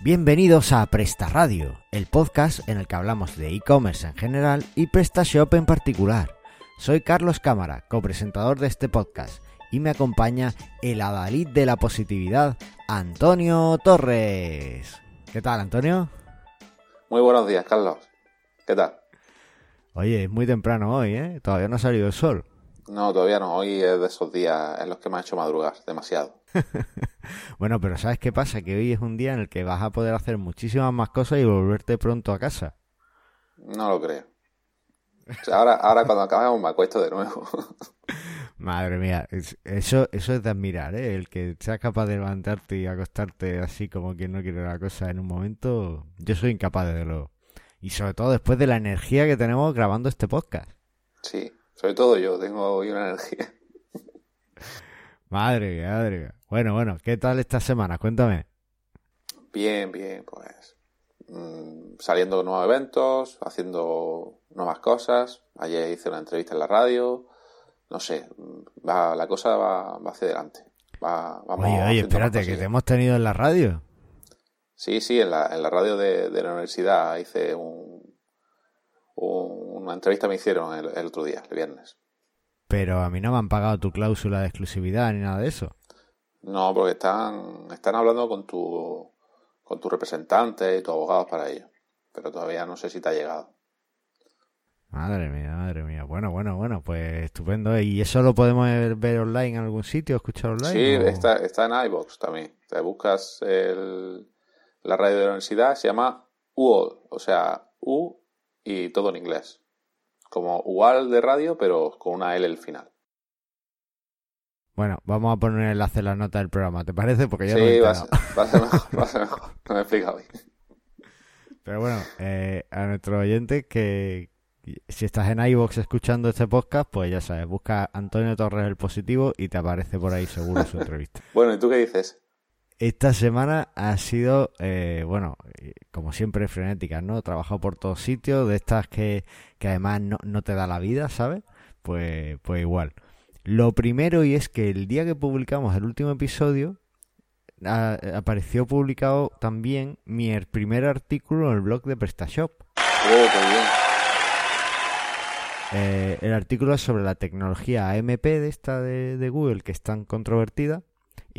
Bienvenidos a Presta Radio, el podcast en el que hablamos de e-commerce en general y PrestaShop en particular. Soy Carlos Cámara, copresentador de este podcast, y me acompaña el adalid de la positividad, Antonio Torres. ¿Qué tal, Antonio? Muy buenos días, Carlos. ¿Qué tal? Oye, es muy temprano hoy, ¿eh? Todavía no ha salido el sol. No, todavía no. Hoy es de esos días en los que me ha hecho madrugar demasiado. bueno, pero ¿sabes qué pasa? Que hoy es un día en el que vas a poder hacer muchísimas más cosas y volverte pronto a casa. No lo creo. ahora, ahora cuando acabemos me acuesto de nuevo. Madre mía, eso, eso es de admirar, ¿eh? El que seas capaz de levantarte y acostarte así como quien no quiere la cosa en un momento, yo soy incapaz de verlo. Y sobre todo después de la energía que tenemos grabando este podcast. Sí, sobre todo yo tengo hoy una energía. Madre madre. Bueno, bueno, ¿qué tal esta semana? Cuéntame. Bien, bien, pues mmm, saliendo nuevos eventos, haciendo nuevas cosas. Ayer hice una entrevista en la radio. No sé, va, la cosa va, va hacia adelante. Va, vamos oye, oye, espérate, que te hemos tenido en la radio. Sí, sí, en la, en la radio de, de la universidad hice un, una entrevista me hicieron el, el, otro día, el viernes. Pero a mí no me han pagado tu cláusula de exclusividad ni nada de eso. No, porque están, están hablando con tu, con tu representante y tu abogado para ello. Pero todavía no sé si te ha llegado. Madre mía, madre mía. Bueno, bueno, bueno, pues estupendo. ¿Y eso lo podemos ver online en algún sitio, escuchar online? Sí, está, está en iBox también. Te buscas el, la radio de la universidad, se llama UOL, o sea, U y todo en inglés. Como igual de radio, pero con una L al final. Bueno, vamos a poner el enlace en la nota del programa, ¿te parece? Porque ya sí, va, a ser, va, a ser mejor, va a ser mejor. No me he explicado bien. Pero bueno, eh, a nuestros oyentes que si estás en iVoox escuchando este podcast, pues ya sabes, busca Antonio Torres el Positivo y te aparece por ahí seguro su entrevista. bueno, ¿y tú qué dices? Esta semana ha sido, eh, bueno, como siempre, frenética, ¿no? He trabajado por todos sitios, de estas que, que además no, no, te da la vida, ¿sabes? Pues, pues igual. Lo primero, y es que el día que publicamos el último episodio, a, apareció publicado también mi primer artículo en el blog de PrestaShop. Oh, qué bien. Eh, el artículo es sobre la tecnología AMP de esta de, de Google, que es tan controvertida.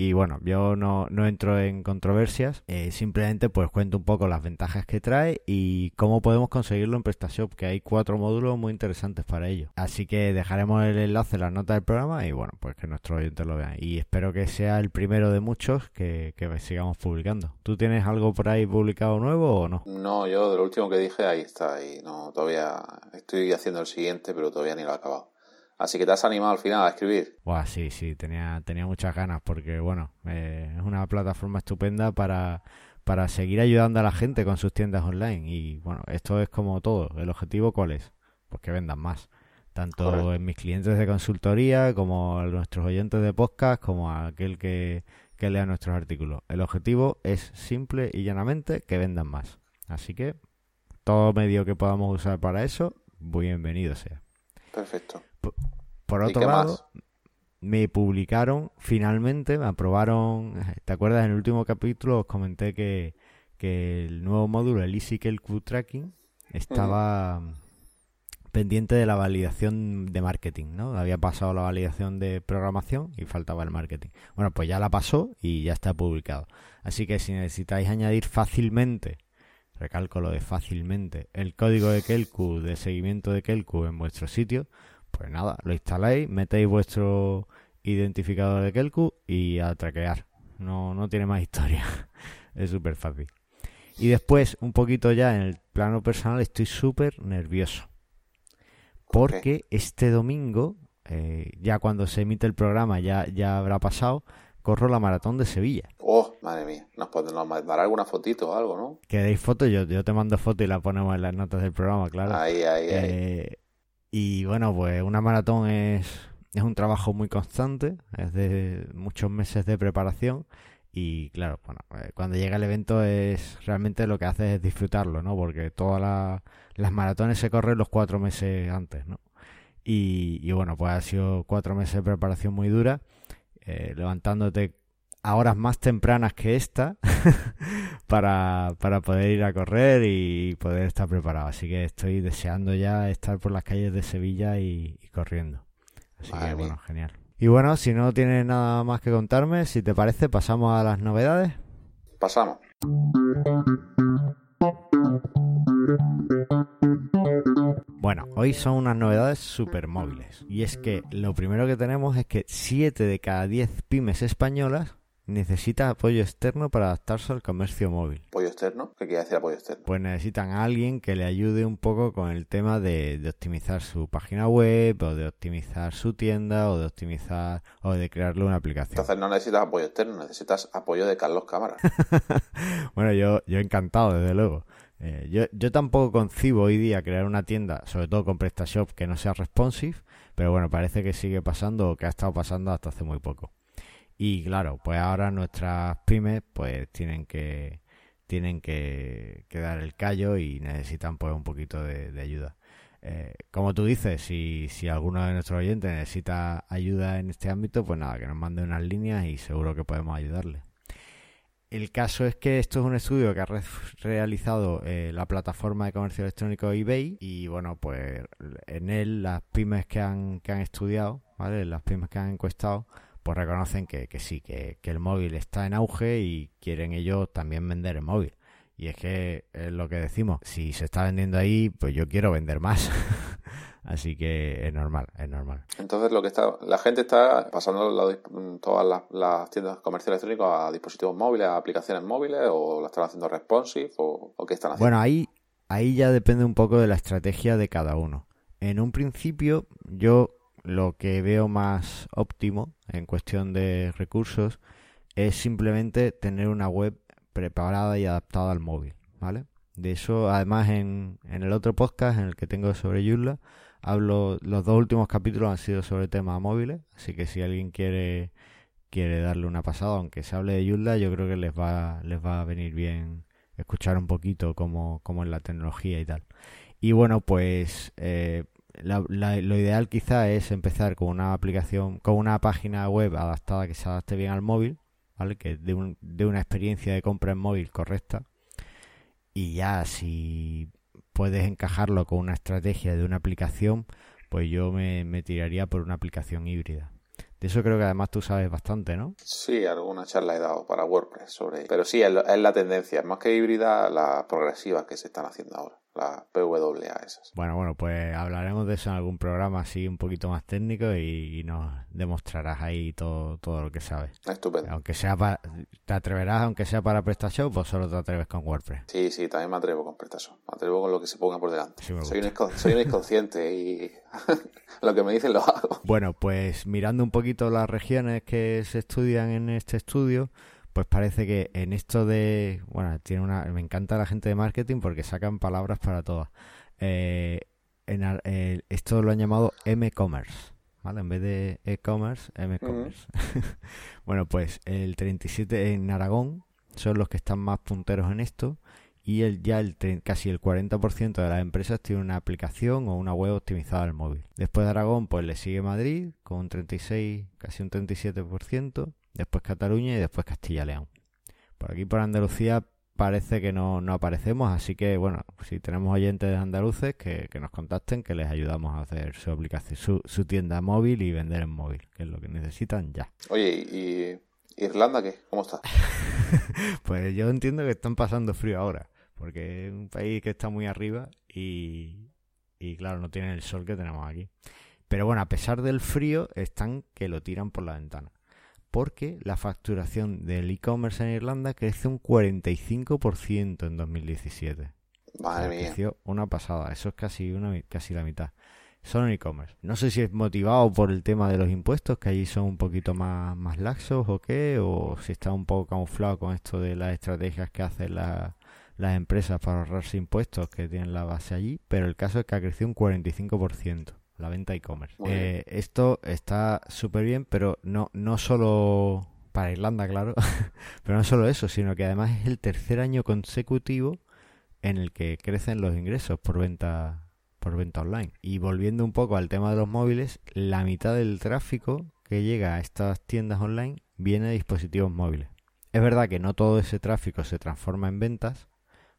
Y bueno, yo no, no entro en controversias, eh, simplemente pues cuento un poco las ventajas que trae y cómo podemos conseguirlo en PrestaShop, que hay cuatro módulos muy interesantes para ello. Así que dejaremos el enlace en la nota del programa y bueno, pues que nuestros oyentes lo vean. Y espero que sea el primero de muchos que, que sigamos publicando. ¿Tú tienes algo por ahí publicado nuevo o no? No, yo de lo último que dije ahí está. Y no, todavía estoy haciendo el siguiente, pero todavía ni lo he acabado. Así que te has animado al final a escribir. Buah, sí, sí, tenía, tenía muchas ganas porque, bueno, eh, es una plataforma estupenda para, para seguir ayudando a la gente con sus tiendas online. Y, bueno, esto es como todo. ¿El objetivo cuál es? Pues que vendan más. Tanto Correcto. en mis clientes de consultoría, como a nuestros oyentes de podcast, como a aquel que, que lea nuestros artículos. El objetivo es simple y llanamente que vendan más. Así que todo medio que podamos usar para eso, bienvenido sea. Perfecto. Por, otro lado, más? me publicaron finalmente, me aprobaron. ¿Te acuerdas? En el último capítulo os comenté que, que el nuevo módulo, el EasyCal Q Tracking, estaba pendiente de la validación de marketing, ¿no? Había pasado la validación de programación y faltaba el marketing. Bueno, pues ya la pasó y ya está publicado. Así que si necesitáis añadir fácilmente recalco lo de fácilmente, el código de Kelku, de seguimiento de Kelku en vuestro sitio, pues nada, lo instaláis, metéis vuestro identificador de Kelku y a traquear. No, no tiene más historia. es súper fácil. Y después, un poquito ya en el plano personal, estoy súper nervioso. Porque este domingo, eh, ya cuando se emite el programa, ya, ya habrá pasado, corro la maratón de Sevilla. Oh, madre mía. Nos, nos mandará alguna fotito o algo, ¿no? ¿Queréis foto? Yo, yo te mando foto y la ponemos en las notas del programa, claro. Ahí, ahí, eh, ahí. Y bueno, pues una maratón es, es un trabajo muy constante, es de muchos meses de preparación. Y claro, bueno, eh, cuando llega el evento es realmente lo que hace es disfrutarlo, ¿no? Porque todas la, las maratones se corren los cuatro meses antes, ¿no? Y, y bueno, pues ha sido cuatro meses de preparación muy dura, eh, levantándote a horas más tempranas que esta para, para poder ir a correr y poder estar preparado. Así que estoy deseando ya estar por las calles de Sevilla y, corriendo. Así que bueno, genial. Y bueno, si no tienes nada más que contarme, si te parece, pasamos a las novedades. Pasamos. Bueno, hoy son unas novedades super móviles. Y es que lo primero que tenemos es que 7 de cada 10 pymes españolas necesita apoyo externo para adaptarse al comercio móvil. ¿Apoyo externo? ¿Qué quiere decir apoyo externo? Pues necesitan a alguien que le ayude un poco con el tema de, optimizar su página web o de optimizar su tienda o de optimizar o de crearle una aplicación. Entonces no necesitas apoyo externo, necesitas apoyo de Carlos Cámara. bueno, yo, yo encantado, desde luego. Eh, yo, yo tampoco concibo hoy día crear una tienda, sobre todo con PrestaShop, que no sea responsive, pero bueno, parece que sigue pasando o que ha estado pasando hasta hace muy poco. Y claro, pues ahora nuestras pymes pues tienen que tienen que, dar el callo y necesitan pues un poquito de, ayuda. Eh, como tú dices, si, si alguno de nuestros oyentes necesita ayuda en este ámbito, pues nada, que nos mande unas líneas y seguro que podemos ayudarle. El caso es que esto es un estudio que ha realizado eh, la plataforma de comercio electrónico eBay y bueno, pues en él las pymes que han, que han estudiado, ¿vale? Las pymes que han encuestado, pues reconocen que, que sí, que, el móvil está en auge y quieren ellos también vender el móvil. Y es que es lo que decimos, si se está vendiendo ahí, pues yo quiero vender más. Así que es normal, es normal. Entonces lo que está, la gente está pasando todas las, tiendas comerciales electrónicos a dispositivos móviles, a aplicaciones móviles, o la están haciendo responsive, o, o qué están haciendo. Bueno, ahí, ahí ya depende un poco de la estrategia de cada uno. En un principio, yo lo que veo más óptimo en cuestión de recursos es simplemente tener una web preparada y adaptada al móvil, ¿vale? De eso, además, en, en el otro podcast, en el que tengo sobre Joomla, hablo, los dos últimos capítulos han sido sobre temas móviles, así que si alguien quiere quiere darle una pasada, aunque se hable de Joomla, yo creo que les va, les va a venir bien escuchar un poquito cómo, cómo es la tecnología y tal. Y bueno, pues eh, lo ideal quizá es empezar con una aplicación, con una página web adaptada que se adapte bien al móvil, ¿vale? Que dé un, de una experiencia de compra en móvil correcta. Y ya si puedes encajarlo con una estrategia de una aplicación, pues yo me, tiraría por una aplicación híbrida. De eso creo que además tú sabes bastante, ¿no? Sí, alguna charla he dado para WordPress sobre Pero sí, es, es la tendencia, más que híbrida, las progresivas que se están haciendo ahora la PWA esas. Bueno, bueno, pues hablaremos de eso en algún programa así un poquito más técnico y, nos demostrarás ahí todo, todo lo que sabes. Estupendo. Aunque sea para, te atreverás, aunque sea para PrestaShop, o solo te atreves con WordPress. Sí, sí, también me atrevo con PrestaShop. Me atrevo con lo que se ponga por delante. soy, un soy un inconsciente y lo que me dicen lo hago. Bueno, pues mirando un poquito las regiones que se estudian en este estudio, pues parece que en esto de, bueno, tiene una, me encanta la gente de marketing porque sacan palabras para todas. Eh, en, eh, esto lo han llamado M-commerce, ¿vale? En vez de e-commerce, M-commerce. bueno, pues el 37 en Aragón son los que están más punteros en esto y el, ya el casi el 40% de las empresas tiene una aplicación o una web optimizada al móvil. Después de Aragón, pues le sigue Madrid con un 36, casi un 37% después Cataluña y después Castilla-León. Por aquí, por Andalucía, parece que no, aparecemos, así que bueno, si tenemos oyentes de andaluces, que, nos contacten, que les ayudamos a hacer su aplicación, su, tienda móvil y vender en móvil, que es lo que necesitan ya. Oye, ¿y Irlanda qué? ¿Cómo está? pues yo entiendo que están pasando frío ahora, porque es un país que está muy arriba y, y claro, no tiene el sol que tenemos aquí. Pero bueno, a pesar del frío, están que lo tiran por la ventana porque la facturación del e-commerce en Irlanda crece un 45% en 2017. Madre mía. Creció una pasada, eso es casi, una, casi la mitad. Solo en e-commerce. No sé si es motivado por el tema de los impuestos, que allí son un poquito más, más laxos o qué, o si está un poco camuflado con esto de las estrategias que hacen las empresas para ahorrarse impuestos que tienen la base allí, pero el caso es que ha crecido un 45% la venta e-commerce. Eh, esto está súper bien, pero no, no solo para Irlanda, claro, pero no solo eso, sino que además es el tercer año consecutivo en el que crecen los ingresos por venta por venta online. Y volviendo un poco al tema de los móviles, la mitad del tráfico que llega a estas tiendas online viene de dispositivos móviles. Es verdad que no todo ese tráfico se transforma en ventas,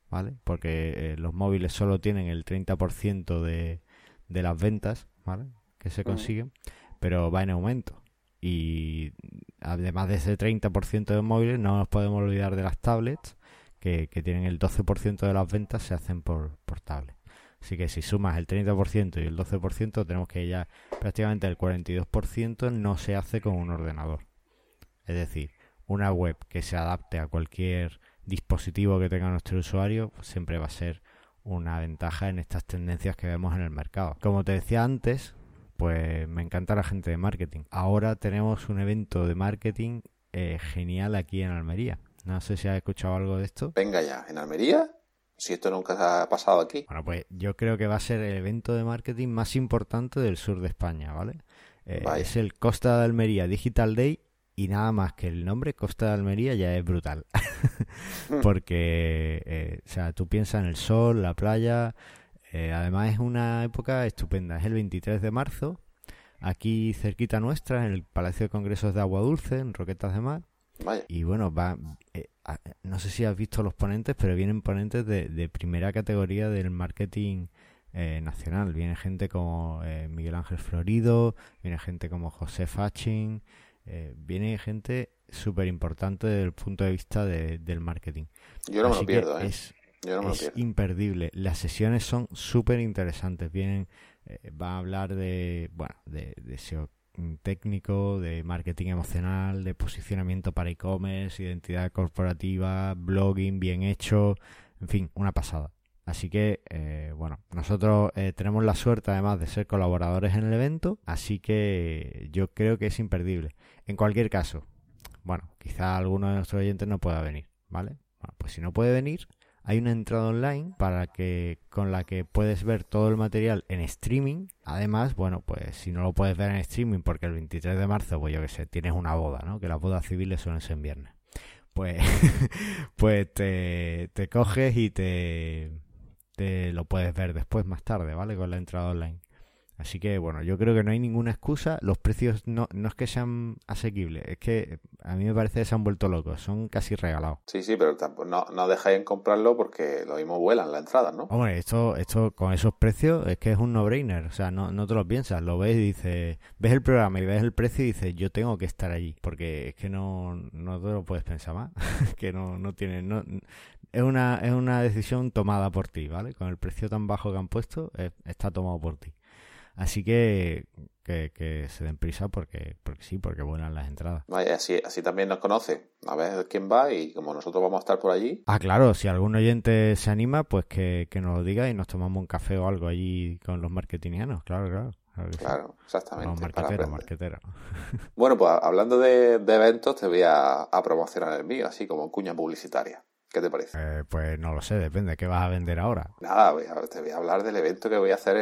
¿vale? Porque eh, los móviles solo tienen el 30% de, de las ventas, ¿vale? Que se consiguen, pero va en aumento. Y además de ese 30% de móviles, no nos podemos olvidar de las tablets, que, tienen el 12% de las ventas se hacen por, por tablet. Así que si sumas el 30% y el 12%, tenemos que ya prácticamente el 42% no se hace con un ordenador. Es decir, una web que se adapte a cualquier dispositivo que tenga nuestro usuario siempre va a ser una ventaja en estas tendencias que vemos en el mercado. Como te decía antes, pues me encanta la gente de marketing. Ahora tenemos un evento de marketing eh, genial aquí en Almería. No sé si has escuchado algo de esto. Venga ya, ¿en Almería? Si esto nunca ha pasado aquí. Bueno, pues yo creo que va a ser el evento de marketing más importante del sur de España, ¿vale? Eh, es el Costa de Almería Digital Day y nada más que el nombre Costa de Almería ya es brutal. Porque, eh, o sea, tú piensas en el sol, la playa. Eh, además es una época estupenda. Es el 23 de marzo, aquí cerquita nuestra, en el Palacio de Congresos de Agua Dulce, en Roquetas de Mar. Y bueno, va, eh, no sé si has visto los ponentes, pero vienen ponentes de, primera categoría del marketing eh, nacional. Viene gente como eh, Miguel Ángel Florido, viene gente como José Fachin, viene gente súper importante desde el punto de vista del marketing. Yo no me lo pierdo, Es, imperdible. Las sesiones son súper interesantes. Vienen, va a hablar de, bueno, de, de SEO técnico, de marketing emocional, de posicionamiento para e-commerce, identidad corporativa, blogging bien hecho, en fin, una pasada. Así que, eh, bueno, nosotros eh, tenemos la suerte además de ser colaboradores en el evento, así que yo creo que es imperdible. En cualquier caso, bueno, quizá alguno de nuestros oyentes no pueda venir, ¿vale? Bueno, pues si no puede venir, hay una entrada online para que con la que puedes ver todo el material en streaming. Además, bueno, pues si no lo puedes ver en streaming porque el 23 de marzo, pues yo que sé, tienes una boda, ¿no? Que las bodas civiles suelen ser en viernes. Pues, pues te coges y te, te lo puedes ver después, más tarde, ¿vale? Con la entrada online. Así que bueno, yo creo que no hay ninguna excusa. Los precios no, no es que sean asequibles, es que a mí me parece que se han vuelto locos, son casi regalados. Sí, sí, pero no, no dejáis en comprarlo porque lo mismo vuelan la entrada, ¿no? Hombre, esto, esto con esos precios es que es un no-brainer, o sea, no, no te lo piensas, lo ves y dices, ves el programa y ves el precio y dices, yo tengo que estar allí, porque es que no, no te lo puedes pensar más, que no, no tiene, no, es una, es una decisión tomada por ti, ¿vale? Con el precio tan bajo que han puesto, está tomado por ti. Así que, que, se den prisa porque, porque sí, porque vuelan las entradas. Vaya, así, así también nos conoce. A ver quién va y como nosotros vamos a estar por allí. Ah, claro, si algún oyente se anima, pues que, nos lo diga y nos tomamos un café o algo allí con los marketingianos, claro, claro. Claro, exactamente. Los marqueteros, marqueteros. Bueno, pues hablando de, de, eventos, te voy a, a promocionar el mío, así como cuña publicitaria. ¿Qué te parece? Eh, pues no lo sé, depende. ¿Qué vas a vender ahora? Nada, te voy a hablar del evento que voy a hacer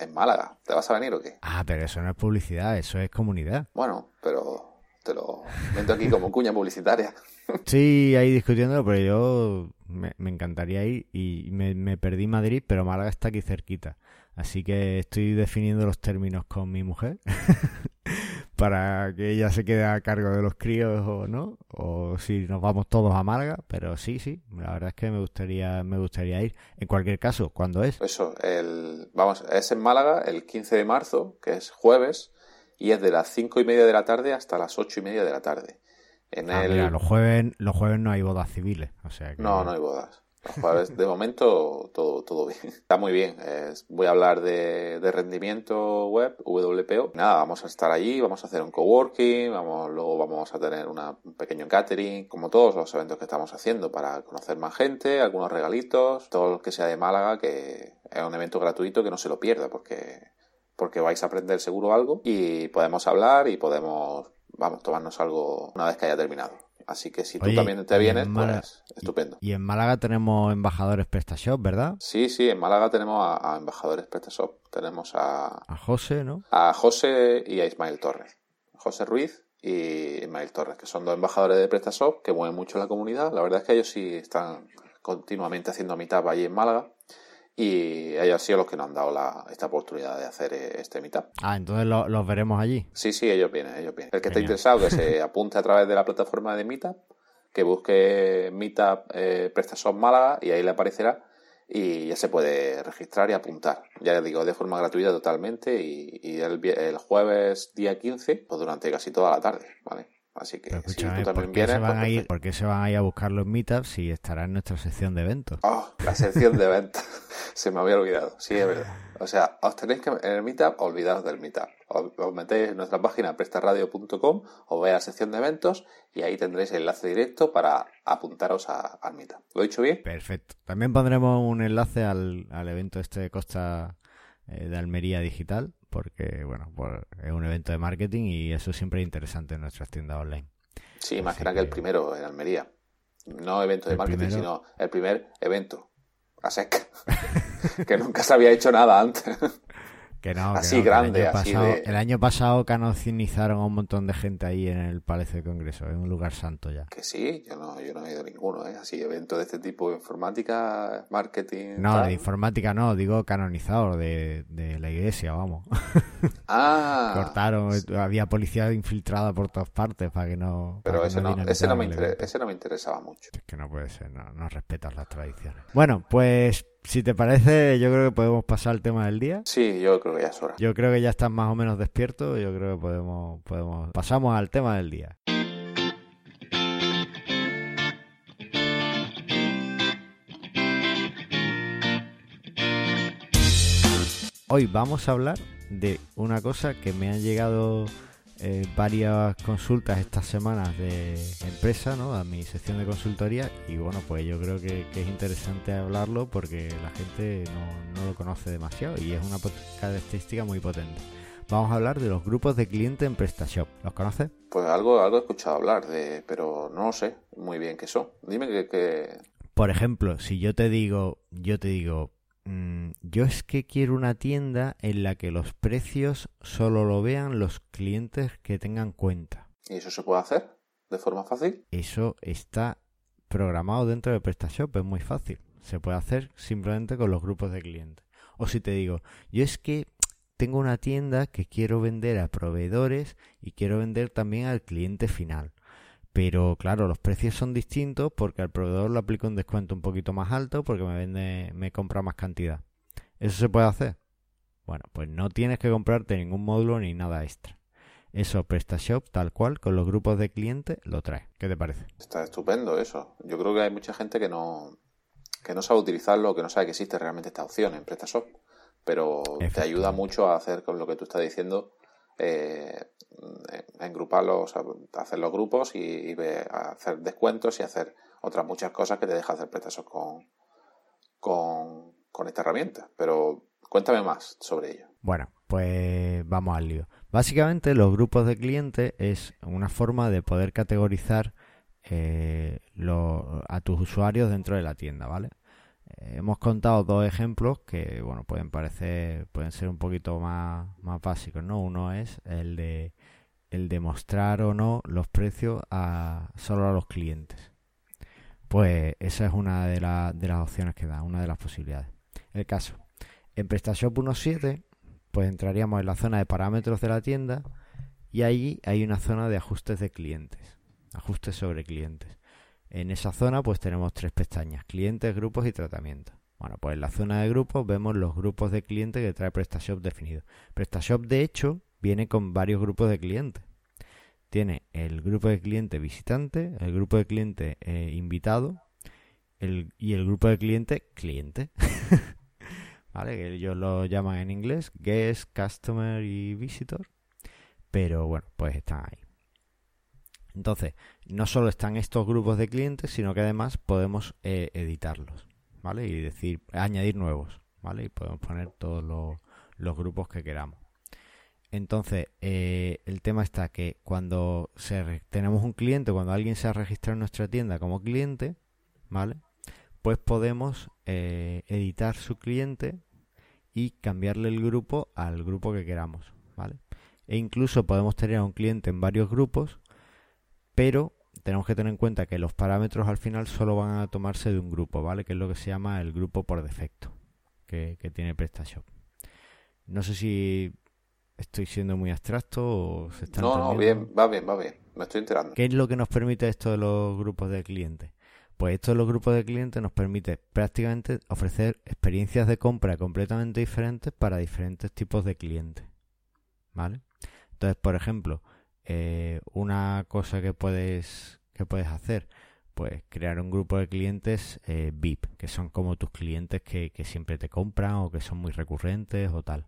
en, Málaga. ¿Te vas a venir o qué? Ah, pero eso no es publicidad, eso es comunidad. Bueno, pero te lo meto aquí como cuña publicitaria. Sí, ahí discutiéndolo, pero yo me, encantaría ir y me, me, perdí Madrid, pero Málaga está aquí cerquita. Así que estoy definiendo los términos con mi mujer para que ella se quede a cargo de los críos o no, o si nos vamos todos a Málaga, pero sí, sí, la verdad es que me gustaría, me gustaría ir. En cualquier caso, ¿cuándo es? Eso, el, vamos, es en Málaga el 15 de marzo, que es jueves, y es de las cinco y media de la tarde hasta las ocho y media de la tarde. En ah, el... los jueves, los jueves no hay bodas civiles, o sea No, no hay bodas de momento todo, todo bien. Está muy bien. voy a hablar de, rendimiento web, WPO. Nada, vamos a estar allí, vamos a hacer un coworking, vamos, luego vamos a tener un pequeño catering, como todos los eventos que estamos haciendo para conocer más gente, algunos regalitos, todo lo que sea de Málaga, que es un evento gratuito que no se lo pierda porque, porque vais a aprender seguro algo y podemos hablar y podemos, vamos, tomarnos algo una vez que haya terminado. Así que si tú también te vienes, pues estupendo. Y, en Málaga tenemos embajadores PrestaShop, ¿verdad? Sí, sí, en Málaga tenemos a, embajadores PrestaShop. Tenemos a... A José, ¿no? A José y a Ismael Torres. José Ruiz y Ismael Torres, que son dos embajadores de PrestaShop que mueven mucho la comunidad. La verdad es que ellos sí están continuamente haciendo mitad allí en Málaga. Y ellos han sido los que nos han dado la, esta oportunidad de hacer eh, este meetup. Ah, entonces los veremos allí. Sí, sí, ellos vienen, ellos vienen. El que esté interesado que se apunte a través de la plataforma de Meetup, que busque Meetup eh, PrestaShop Málaga y ahí le aparecerá y ya se puede registrar y apuntar. Ya les digo, de forma gratuita totalmente y, el, el, jueves día 15, pues durante casi toda la tarde, ¿vale? Así que si tú también ¿por qué, se van a ir, ¿por qué se van a ir a buscar los meetups si estará en nuestra sección de eventos? Oh, la sección de eventos. se me había olvidado. Sí, es verdad. O sea, os tenéis que en el meetup, olvidaros del meetup. Os, metéis en nuestra página prestaradio.com, os vais a la sección de eventos y ahí tendréis el enlace directo para apuntaros al meetup. ¿Lo he dicho bien? Perfecto. También pondremos un enlace al, al evento este de Costa eh, de Almería Digital, porque bueno, es un evento de marketing y eso siempre es interesante en nuestras tiendas online. Sí, más que nada que el primero en Almería. No evento de marketing, sino el primer evento. A sec. que nunca se había hecho nada antes. Que no, así grande, el año, pasado, el año pasado canonizaron a un montón de gente ahí en el Palacio de Congreso, en un lugar santo ya. Que sí, yo no, yo no he ido a ninguno, ¿eh? Así, evento de este tipo, informática, marketing. No, de informática no, digo canonizador de, de la iglesia, vamos. Ah. Cortaron, había policía infiltrada por todas partes para que no. Pero ese, no, ese, no me ese no me interesaba mucho. Es que no puede ser, no, no respetas las tradiciones. Bueno, pues si te parece, yo creo que podemos pasar al tema del día. Sí, yo creo que ya es hora. Yo creo que ya estás más o menos despierto. Yo creo que podemos, podemos. Pasamos al tema del día. Hoy vamos a hablar de una cosa que me han llegado eh, varias consultas estas semanas de empresa, ¿no? A mi sección de consultoría y bueno, pues yo creo que, es interesante hablarlo porque la gente no, lo conoce demasiado y es una característica muy potente. Vamos a hablar de los grupos de clientes en PrestaShop. ¿Los conoces? Pues algo, algo he escuchado hablar de, pero no sé muy bien qué son. Dime que, que... Por ejemplo, si yo te digo, yo te digo, Mm, yo es que quiero una tienda en la que los precios solo lo vean los clientes que tengan cuenta. ¿Y eso se puede hacer de forma fácil? Eso está programado dentro de PrestaShop, es muy fácil. Se puede hacer simplemente con los grupos de clientes. O si te digo, yo es que tengo una tienda que quiero vender a proveedores y quiero vender también al cliente final. Pero claro, los precios son distintos porque al proveedor le aplico un descuento un poquito más alto porque me vende, me compra más cantidad. ¿Eso se puede hacer? Bueno, pues no tienes que comprarte ningún módulo ni nada extra. Eso PrestaShop tal cual con los grupos de clientes lo trae. ¿Qué te parece? Está estupendo eso. Yo creo que hay mucha gente que no que no sabe utilizarlo, que no sabe que existe realmente esta opción en PrestaShop, pero te ayuda mucho a hacer con lo que tú estás diciendo eh, engruparlos, hacer los grupos y, hacer descuentos y hacer otras muchas cosas que te deja hacer prestasos con, con, con esta herramienta. Pero cuéntame más sobre ello. Bueno, pues vamos al lío. Básicamente los grupos de clientes es una forma de poder categorizar eh, a tus usuarios dentro de la tienda, ¿vale? Hemos contado dos ejemplos que, bueno, pueden parecer, pueden ser un poquito más, más básicos, ¿no? Uno es el de el de mostrar o no los precios a solo a los clientes. Pues esa es una de, de las opciones que da, una de las posibilidades. El caso, en PrestaShop 1.7, pues entraríamos en la zona de parámetros de la tienda y ahí hay una zona de ajustes de clientes, ajustes sobre clientes. En esa zona pues tenemos tres pestañas, clientes, grupos y tratamiento. Bueno, pues en la zona de grupos vemos los grupos de clientes que trae PrestaShop definido. PrestaShop de hecho viene con varios grupos de clientes. Tiene el grupo de cliente visitante, el grupo de cliente eh, invitado y el grupo de cliente cliente. ¿Vale? Ellos lo llaman en inglés guest, customer y visitor. Pero bueno, pues están ahí. Entonces, no solo están estos grupos de clientes, sino que además podemos eh, editarlos, ¿vale? Y decir, añadir nuevos, ¿vale? Y podemos poner todos los, grupos que queramos. Entonces, eh, el tema está que cuando tenemos un cliente, cuando alguien se ha registrado en nuestra tienda como cliente, ¿vale? Pues podemos eh, editar su cliente y cambiarle el grupo al grupo que queramos, ¿vale? E incluso podemos tener a un cliente en varios grupos pero tenemos que tener en cuenta que los parámetros al final solo van a tomarse de un grupo, ¿vale? Que es lo que se llama el grupo por defecto, que, tiene PrestaShop. No sé si estoy siendo muy abstracto o se está No, no, bien, va bien, va bien. Me estoy enterando. ¿Qué es lo que nos permite esto de los grupos de clientes? Pues esto de los grupos de clientes nos permite prácticamente ofrecer experiencias de compra completamente diferentes para diferentes tipos de clientes. ¿Vale? Entonces, por ejemplo, eh, una cosa que puedes, que puedes hacer, pues crear un grupo de clientes eh, VIP, que son como tus clientes que, siempre te compran o que son muy recurrentes o tal.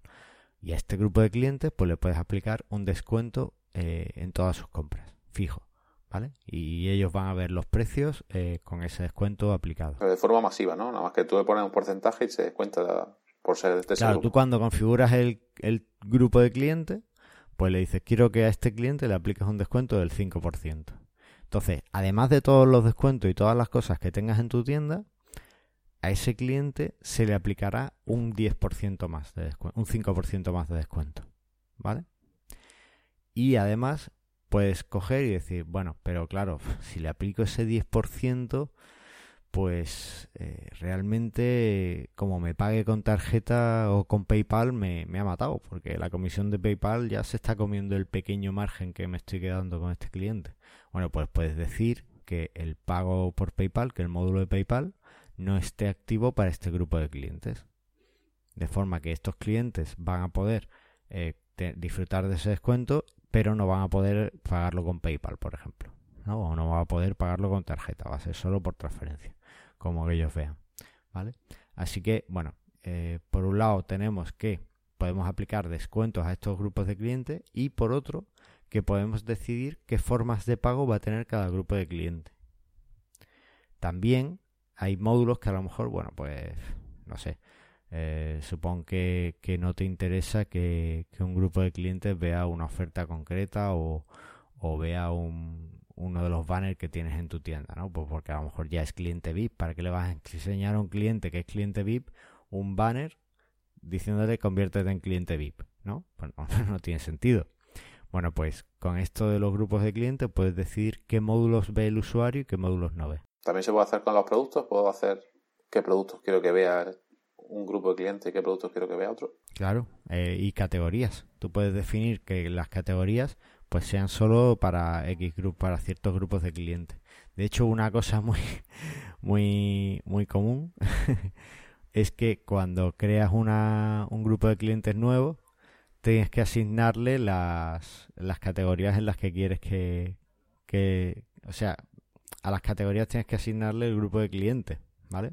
Y a este grupo de clientes, pues le puedes aplicar un descuento eh, en todas sus compras, fijo. Y ellos van a ver los precios con ese descuento aplicado. Pero de forma masiva, ¿no? Nada más que tú le pones un porcentaje y se descuenta por ser de este Claro, tú cuando configuras el, grupo de clientes, pues le dices, quiero que a este cliente le apliques un descuento del 5%. Entonces, además de todos los descuentos y todas las cosas que tengas en tu tienda, a ese cliente se le aplicará un 10% más de descuento, un 5% más de descuento. ¿Vale? Y además puedes coger y decir, bueno, pero claro, si le aplico ese 10%, pues eh, realmente como me pague con tarjeta o con PayPal me, ha matado, porque la comisión de PayPal ya se está comiendo el pequeño margen que me estoy quedando con este cliente. Bueno, pues puedes decir que el pago por PayPal, que el módulo de PayPal, no esté activo para este grupo de clientes. De forma que estos clientes van a poder eh, disfrutar de ese descuento pero no van a poder pagarlo con PayPal, por ejemplo. ¿no? O no van a poder pagarlo con tarjeta, va a ser solo por transferencia, como ellos vean. ¿Vale? Así que, bueno, eh, por un lado tenemos que podemos aplicar descuentos a estos grupos de clientes y por otro que podemos decidir qué formas de pago va a tener cada grupo de clientes. También hay módulos que a lo mejor, bueno, pues no sé, eh, supongo que, no te interesa que, un grupo de clientes vea una oferta concreta o, vea uno de los banners que tienes en tu tienda, ¿no? Pues porque a lo mejor ya es cliente VIP. ¿Para qué le vas a enseñar a un cliente que es cliente VIP un banner diciéndole conviértete en cliente VIP? ¿No? Pues no, no tiene sentido. Bueno, pues con esto de los grupos de clientes puedes decidir qué módulos ve el usuario y qué módulos no ve. También se puede hacer con los productos. Puedo hacer qué productos quiero que vea un grupo de clientes y qué productos quiero que vea otro. Claro, eh, y categorías. Tú puedes definir que las categorías pues sean solo para X grupos, para ciertos grupos de clientes. De hecho, una cosa muy, muy, muy común es que cuando creas una, un grupo de clientes nuevo, tienes que asignarle las, las categorías en las que quieres que, que, o sea, a las categorías tienes que asignarle el grupo de clientes, ¿vale?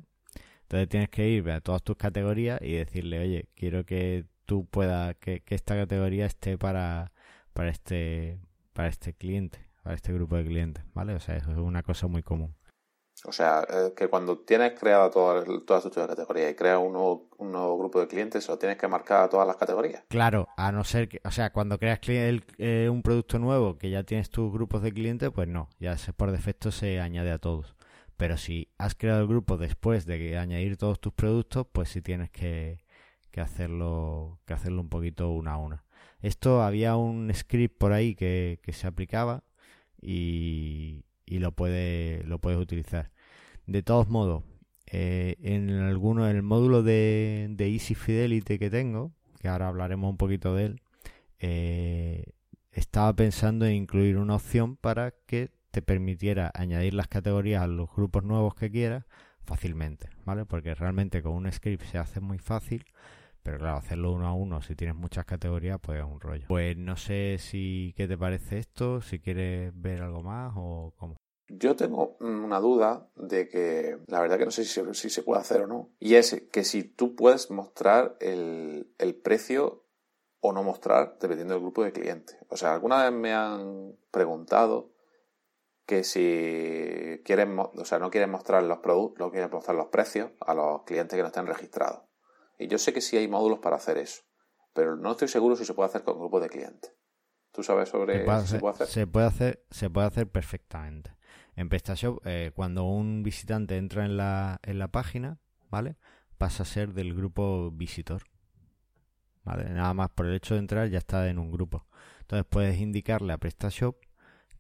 Entonces tienes que ir a todas tus categorías y decirle, oye, quiero que tú puedas, que, esta categoría esté para, para este, para este cliente, para este grupo de clientes, ¿vale? O sea, eso es una cosa muy común. O sea, eh, que cuando tienes creada todas todas tus categorías y creas un nuevo, grupo de clientes, ¿o tienes que marcar a todas las categorías? Claro, a no ser que, o sea, cuando creas eh, un producto nuevo que ya tienes tus grupos de clientes, pues no, ya por defecto se añade a todos. Pero si has creado el grupo después de añadir todos tus productos, pues sí tienes que, hacerlo, que hacerlo un poquito una a una. Esto había un script por ahí que, se aplicaba y, lo, puede, lo puedes utilizar. De todos modos, eh, en alguno, el módulo de, Easy Fidelity que tengo, que ahora hablaremos un poquito de él, eh, estaba pensando en incluir una opción para que te permitiera añadir las categorías a los grupos nuevos que quieras fácilmente, ¿vale? Porque realmente con un script se hace muy fácil, pero claro, hacerlo uno a uno si tienes muchas categorías, pues es un rollo. Pues no sé si qué te parece esto, si quieres ver algo más o cómo. Yo tengo una duda de que la verdad que no sé si, se puede hacer o no. Y es que si tú puedes mostrar el, el precio o no mostrar dependiendo del grupo de clientes. O sea, alguna vez me han preguntado que si quieren, o sea, no quieren mostrar los productos, no quieren mostrar los precios a los clientes que no estén registrados. Y yo sé que sí hay módulos para hacer eso, pero no estoy seguro si se puede hacer con grupos de clientes. ¿Tú sabes sobre se puede, si se puede hacer? Se puede hacer, se puede hacer perfectamente. En PrestaShop, eh, cuando un visitante entra en la, en la página, ¿vale? Pasa a ser del grupo visitor. ¿Vale? Nada más por el hecho de entrar ya está en un grupo. Entonces puedes indicarle a PrestaShop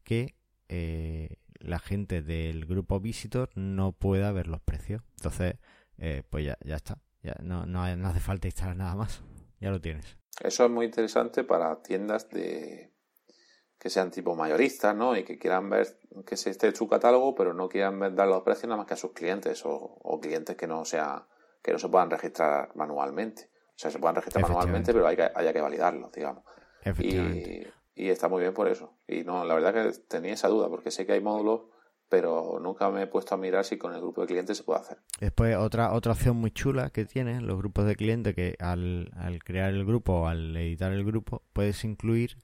que eh, la gente del grupo Visitor no pueda ver los precios. Entonces, eh, pues ya, ya está. Ya no, no, no hace falta instalar nada más. Ya lo tienes. Eso es muy interesante para tiendas de que sean tipo mayoristas, ¿no? Y que quieran ver que se esté su catálogo, pero no quieran dar los precios nada más que a sus clientes o, clientes que no sea que no se puedan registrar manualmente. O sea, se puedan registrar manualmente, pero hay que, haya que validarlos, digamos. Y, y, está muy bien por eso. Y no, la verdad que tenía esa duda, porque sé que hay módulos pero nunca me he puesto a mirar si con el grupo de clientes se puede hacer. Después, otra, otra opción muy chula que tienen los grupos de clientes, que al, crear el grupo o al editar el grupo, puedes incluir,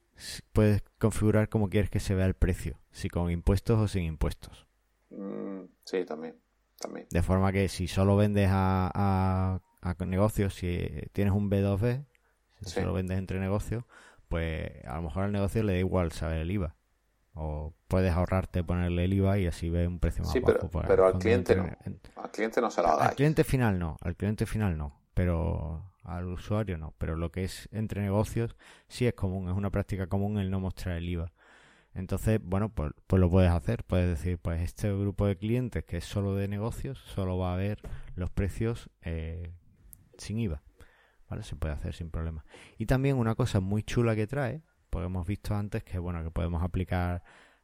puedes configurar como quieres que se vea el precio, si con impuestos o sin impuestos. Mm, sí, también, también. De forma que si solo vendes a, a, negocios, si tienes un B2B, si solo vendes entre negocios, pues a lo mejor al negocio le da igual saber el IVA o puedes ahorrarte ponerle el IVA y así ve un precio más sí, bajo. Pero, pero al cliente no. Al cliente no se lo Al cliente final no, al cliente final no, pero al usuario no. Pero lo que es entre negocios sí es común, es una práctica común el no mostrar el IVA. Entonces, bueno, pues, pues lo puedes hacer. Puedes decir, pues este grupo de clientes que es solo de negocios, solo va a ver los precios eh, sin IVA. ¿Vale? Se puede hacer sin problema. Y también una cosa muy chula que trae hemos visto antes que bueno que podemos aplicar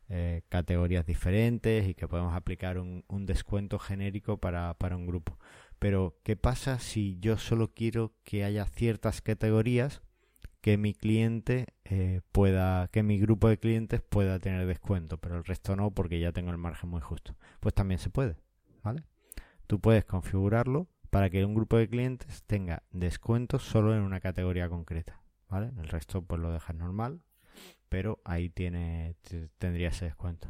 eh, categorías diferentes y que podemos aplicar un, descuento genérico para, un grupo. Pero, ¿qué pasa si yo solo quiero que haya ciertas categorías que mi cliente eh, pueda, que mi grupo de clientes pueda tener descuento, pero el resto no porque ya tengo el margen muy justo? Pues también se puede, ¿vale? Tú puedes configurarlo para que un grupo de clientes tenga descuento solo en una categoría concreta. El resto pues lo dejas normal, pero ahí tiene tendría ese descuento.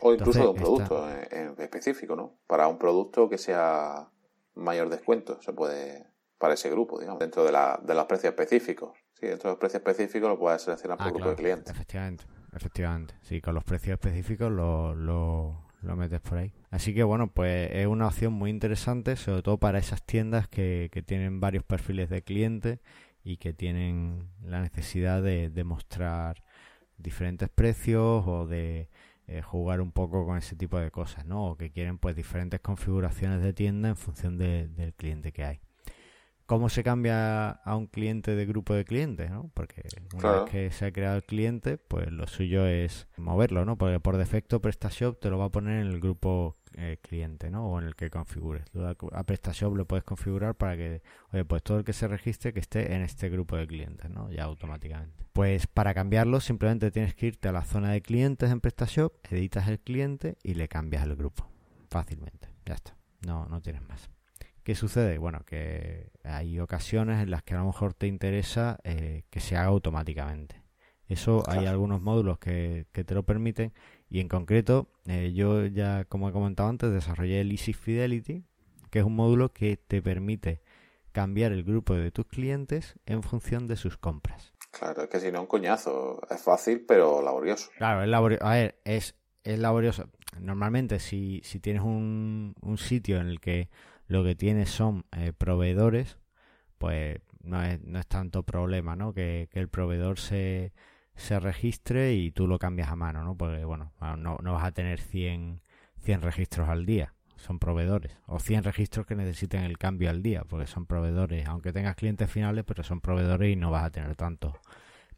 O incluso de un producto en específico, ¿no? Para un producto que sea mayor descuento, se puede, para ese grupo, digamos, dentro de, la, de los precios específicos. Sí, dentro de los precios específicos lo puedes seleccionar por ah, grupo de clientes. Efectivamente, efectivamente. Sí, con los precios específicos lo, lo, lo metes por ahí. Así que bueno, pues es una opción muy interesante, sobre todo para esas tiendas que, que tienen varios perfiles de clientes y que tienen la necesidad de, mostrar diferentes precios o de eh, jugar un poco con ese tipo de cosas, ¿no? O que quieren pues diferentes configuraciones de tienda en función del cliente que hay cómo se cambia a un cliente de grupo de clientes, ¿no? Porque una vez que se ha creado el cliente, pues lo suyo es moverlo, ¿no? Porque por defecto PrestaShop te lo va a poner en el grupo eh, cliente, ¿no? O en el que configures. A PrestaShop lo puedes configurar para que, oye, pues todo el que se registre que esté en este grupo de clientes, ¿no? Ya automáticamente. Pues para cambiarlo simplemente tienes que irte a la zona de clientes en PrestaShop, editas el cliente y le cambias el grupo. Fácilmente. Ya está. No, no tienes más. ¿Qué sucede? Bueno, que hay ocasiones en las que a lo mejor te interesa eh, que se haga automáticamente. Eso hay algunos módulos que, te lo permiten y en concreto eh, yo ya, como he comentado antes, desarrollé el Easy Fidelity, que es un módulo que te permite cambiar el grupo de tus clientes en función de sus compras. Claro, es que si no, un coñazo. Es fácil, pero laborioso. Claro, es laborioso. A ver, es, es laborioso. Normalmente, si, si tienes un, un sitio en el que lo que tienes son eh, proveedores, pues no es, no es tanto problema, ¿no? Que, el proveedor se, se registre y tú lo cambias a mano, ¿no? Porque, bueno, no, no vas a tener 100, 100 registros al día, son proveedores. O 100 registros que necesiten el cambio al día, porque son proveedores. Aunque tengas clientes finales, pero son proveedores y no vas a tener tanto.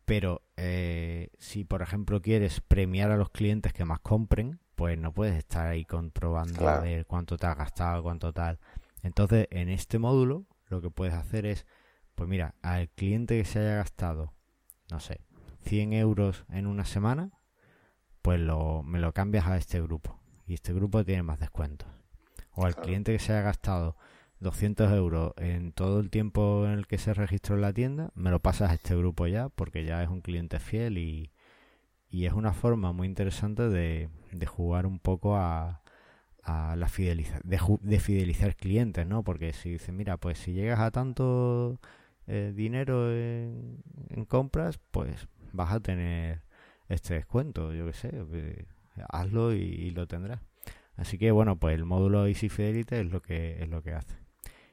Pero eh, si, por ejemplo, quieres premiar a los clientes que más compren, pues no puedes estar ahí comprobando a ver cuánto te has gastado, cuánto tal. Entonces, en este módulo, lo que puedes hacer es, pues mira, al cliente que se haya gastado, no sé, 100 euros en una semana, pues lo, me lo cambias a este grupo. Y este grupo tiene más descuentos. O al cliente que se haya gastado 200 euros en todo el tiempo en el que se registró en la tienda, me lo pasas a este grupo ya, porque ya es un cliente fiel y, y es una forma muy interesante de, de jugar un poco a, a la fideliza de, fidelizar clientes, ¿no? Porque si dicen, mira, pues si llegas a tanto eh, dinero en, compras, pues vas a tener este descuento, yo qué sé, hazlo y, lo tendrás. Así que bueno, pues el módulo Easy Fidelity es lo que es lo que hace.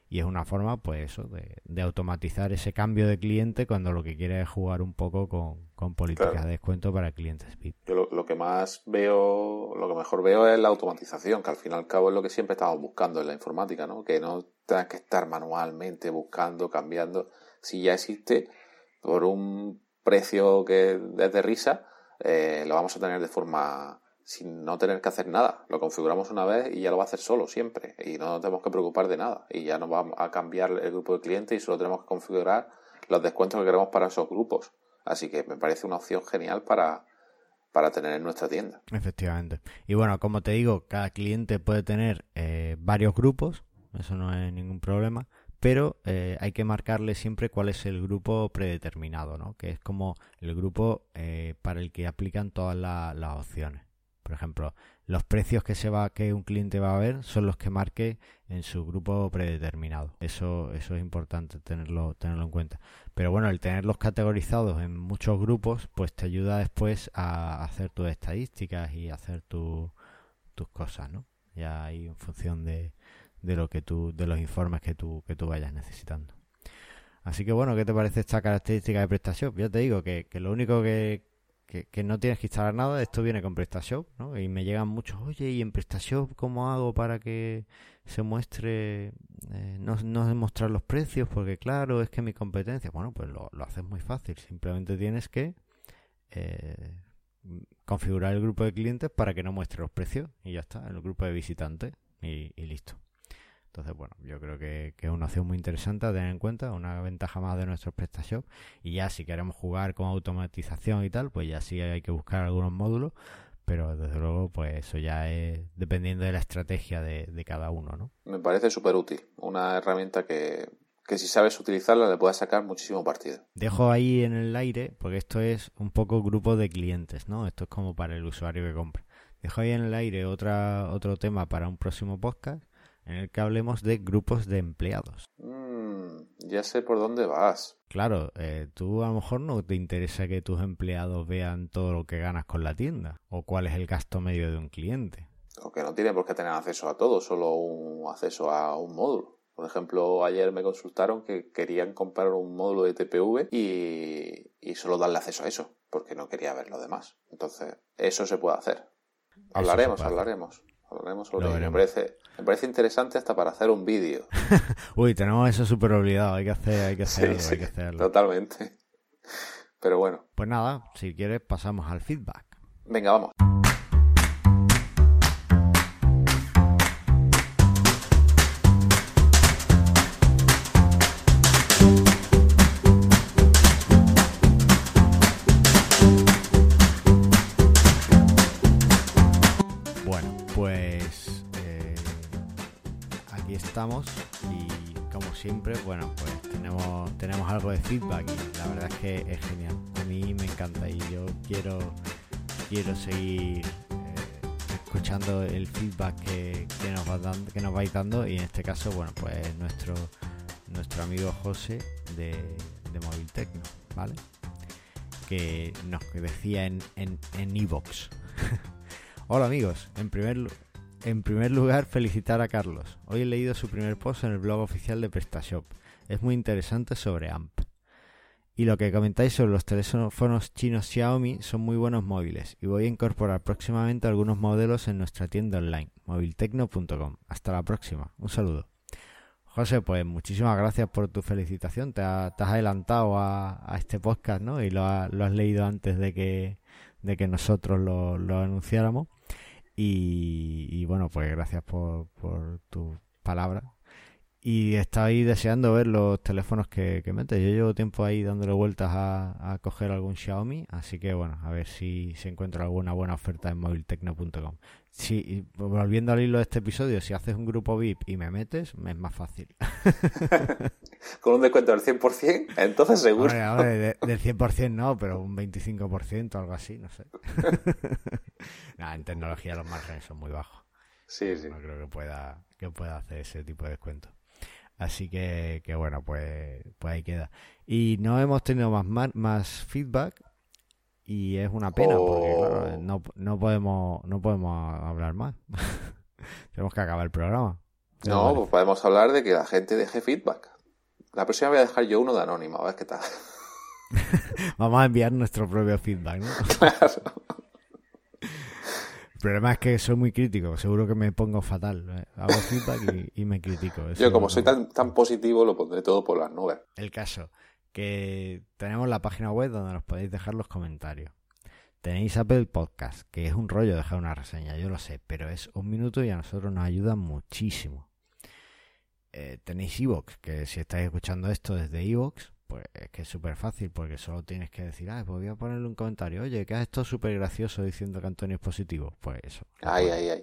y es una forma, pues eso, de, automatizar ese cambio de cliente cuando lo que quiere es jugar un poco con, políticas de descuento para clientes VIP. Yo lo, que más veo, lo que mejor veo es la automatización, que al fin y al cabo es lo que siempre estamos buscando en la informática, ¿no? Que no tengas que estar manualmente buscando, cambiando. Si ya existe, por un precio que es de risa, eh, lo vamos a tener de forma sin no tener que hacer nada. Lo configuramos una vez y ya lo va a hacer solo siempre. Y no nos tenemos que preocupar de nada. Y ya nos va a cambiar el grupo de clientes y solo tenemos que configurar los descuentos que queremos para esos grupos. Así que me parece una opción genial para, para tener en nuestra tienda. Efectivamente. Y bueno, como te digo, cada cliente puede tener eh, varios grupos. Eso no es ningún problema pero eh, hay que marcarle siempre cuál es el grupo predeterminado, ¿no? que es como el grupo eh, para el que aplican todas las opciones. Por ejemplo, los precios que se va que un cliente va a ver son los que marque en su grupo predeterminado. Eso eso es importante tenerlo tenerlo en cuenta. Pero bueno, el tenerlos categorizados en muchos grupos pues te ayuda después a hacer tus estadísticas y hacer tus cosas, ¿no? Ya ahí en función de, de lo que tú, de los informes que tú, que tú vayas necesitando. Así que bueno, ¿qué te parece esta característica de PrestaShop? Ya te digo que, lo único que, que, no tienes que instalar nada, esto viene con PrestaShop, ¿no? Y me llegan muchos, oye, ¿y en PrestaShop cómo hago para que se muestre, eh, no, no demostrar los precios? Porque claro, es que mi competencia, bueno, pues lo, lo haces muy fácil, simplemente tienes que eh, configurar el grupo de clientes para que no muestre los precios y ya está, el grupo de visitantes y listo. Entonces, bueno, yo creo que, es una opción muy interesante a tener en cuenta, una ventaja más de nuestros PrestaShop. Y ya si queremos jugar con automatización y tal, pues ya sí hay que buscar algunos módulos, pero desde luego, pues eso ya es dependiendo de la estrategia de, cada uno, ¿no? Me parece súper útil, una herramienta que, que si sabes utilizarla le puedes sacar muchísimo partido. Dejo ahí en el aire, porque esto es un poco grupo de clientes, ¿no? Esto es como para el usuario que compra. Dejo ahí en el aire otra, otro tema para un próximo podcast en el que hablemos de grupos de empleados. Mm, ya sé por dónde vas. Claro, eh, tú a lo mejor no te interesa que tus empleados vean todo lo que ganas con la tienda o cuál es el gasto medio de un cliente. O que no tiene por qué tener acceso a todo, solo un acceso a un módulo. Por ejemplo, ayer me consultaron que querían comprar un módulo de TPV y, y solo darle acceso a eso, porque no quería ver lo demás. Entonces, eso se puede hacer. Hablaremos, hablaremos. Me parece, me parece interesante hasta para hacer un vídeo. Uy, tenemos eso súper olvidado. Hay que hacer, hay que hacerlo, hay que hacerlo. Totalmente. Pero bueno. Pues nada, si quieres pasamos al feedback. Venga, vamos. De feedback y la verdad es que es genial. A mí me encanta y yo quiero, quiero seguir eh, escuchando el feedback que, nos va dando, que nos vais dando y en este caso, bueno, pues nuestro, nuestro amigo José de, de Móvil Tecno, ¿vale? Que nos decía en en, en Evox. Hola amigos, en primer lugar en primer lugar, felicitar a Carlos. Hoy he leído su primer post en el blog oficial de PrestaShop. Es muy interesante sobre AMP. Y lo que comentáis sobre los teléfonos chinos Xiaomi son muy buenos móviles y voy a incorporar próximamente algunos modelos en nuestra tienda online, moviltecno.com. Hasta la próxima. Un saludo. José, pues muchísimas gracias por tu felicitación. Te, has adelantado a, este podcast, ¿no? Y lo, has leído antes de que, nosotros lo, lo anunciáramos. Y, bueno, pues gracias por, por tu palabra. Y ahí deseando ver los teléfonos que, que metes. Yo llevo tiempo ahí dándole vueltas a, a, coger algún Xiaomi, así que bueno, a ver si se encuentra alguna buena oferta en moviltecno.com. Si, volviendo al hilo de este episodio, si haces un grupo VIP y me metes, me es más fácil. Con un descuento del 100%, entonces seguro. del 100% no, pero un 25%, algo así, no sé. en tecnología los márgenes son muy bajos. Sí, sí. No creo que pueda, que pueda hacer ese tipo de descuento. Así que, que bueno, pues, pues ahí queda. Y no hemos tenido más, más feedback y es una pena porque claro, oh. no, no podemos no podemos hablar más. Tenemos que acabar el programa. No, pues podemos hablar de que la gente deje feedback. La próxima voy a dejar yo uno de anónimo, a ver qué tal. Vamos a enviar nuestro propio feedback, ¿no? Claro. El problema es que soy muy crítico, seguro que me pongo fatal. ¿eh? Hago feedback y, me critico. Yo como soy tan, tan positivo lo pondré todo por las nubes. El caso, que tenemos la página web donde nos podéis dejar los comentarios. Tenéis Apple Podcast, que es un rollo dejar una reseña, yo lo sé, pero es un minuto y a nosotros nos ayuda muchísimo. Eh, tenéis Evox, que si estáis escuchando esto desde Evox, pues es que es súper fácil, porque solo tienes que decir, ah, pues voy a ponerle un comentario, oye, que has estado súper gracioso diciendo que Antonio es positivo. Pues eso. Ay, ay, ay.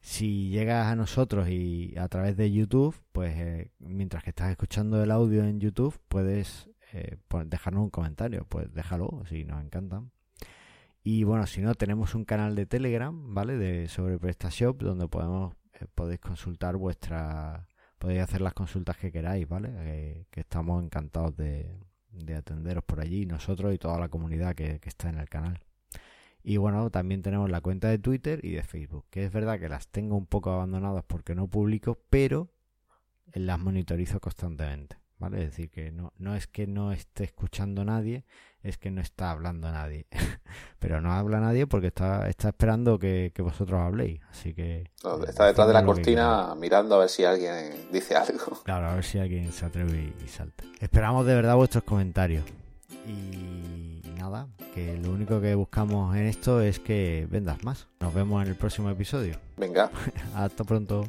Si llegas a nosotros y a través de YouTube, pues eh, mientras que estás escuchando el audio en YouTube, puedes eh, dejarnos un comentario, pues déjalo, si nos encantan. Y bueno, si no, tenemos un canal de Telegram, ¿vale? De sobre PrestaShop, donde podemos eh, podéis consultar vuestra podéis hacer las consultas que queráis, ¿vale? que estamos encantados de, atenderos por allí, nosotros y toda la comunidad que, que, está en el canal. Y bueno, también tenemos la cuenta de Twitter y de Facebook, que es verdad que las tengo un poco abandonadas porque no publico, pero las monitorizo constantemente. ¿Vale? Es decir, que no, no es que no esté escuchando nadie, es que no está hablando nadie. Pero no habla nadie porque está, está esperando que, vosotros habléis. Así que. está detrás de la cortina mirando a ver si alguien dice algo. Claro, a ver si alguien se atreve y, salta. Esperamos de verdad vuestros comentarios. Y nada, que lo único que buscamos en esto es que vendas más. Nos vemos en el próximo episodio. Venga. Hasta pronto.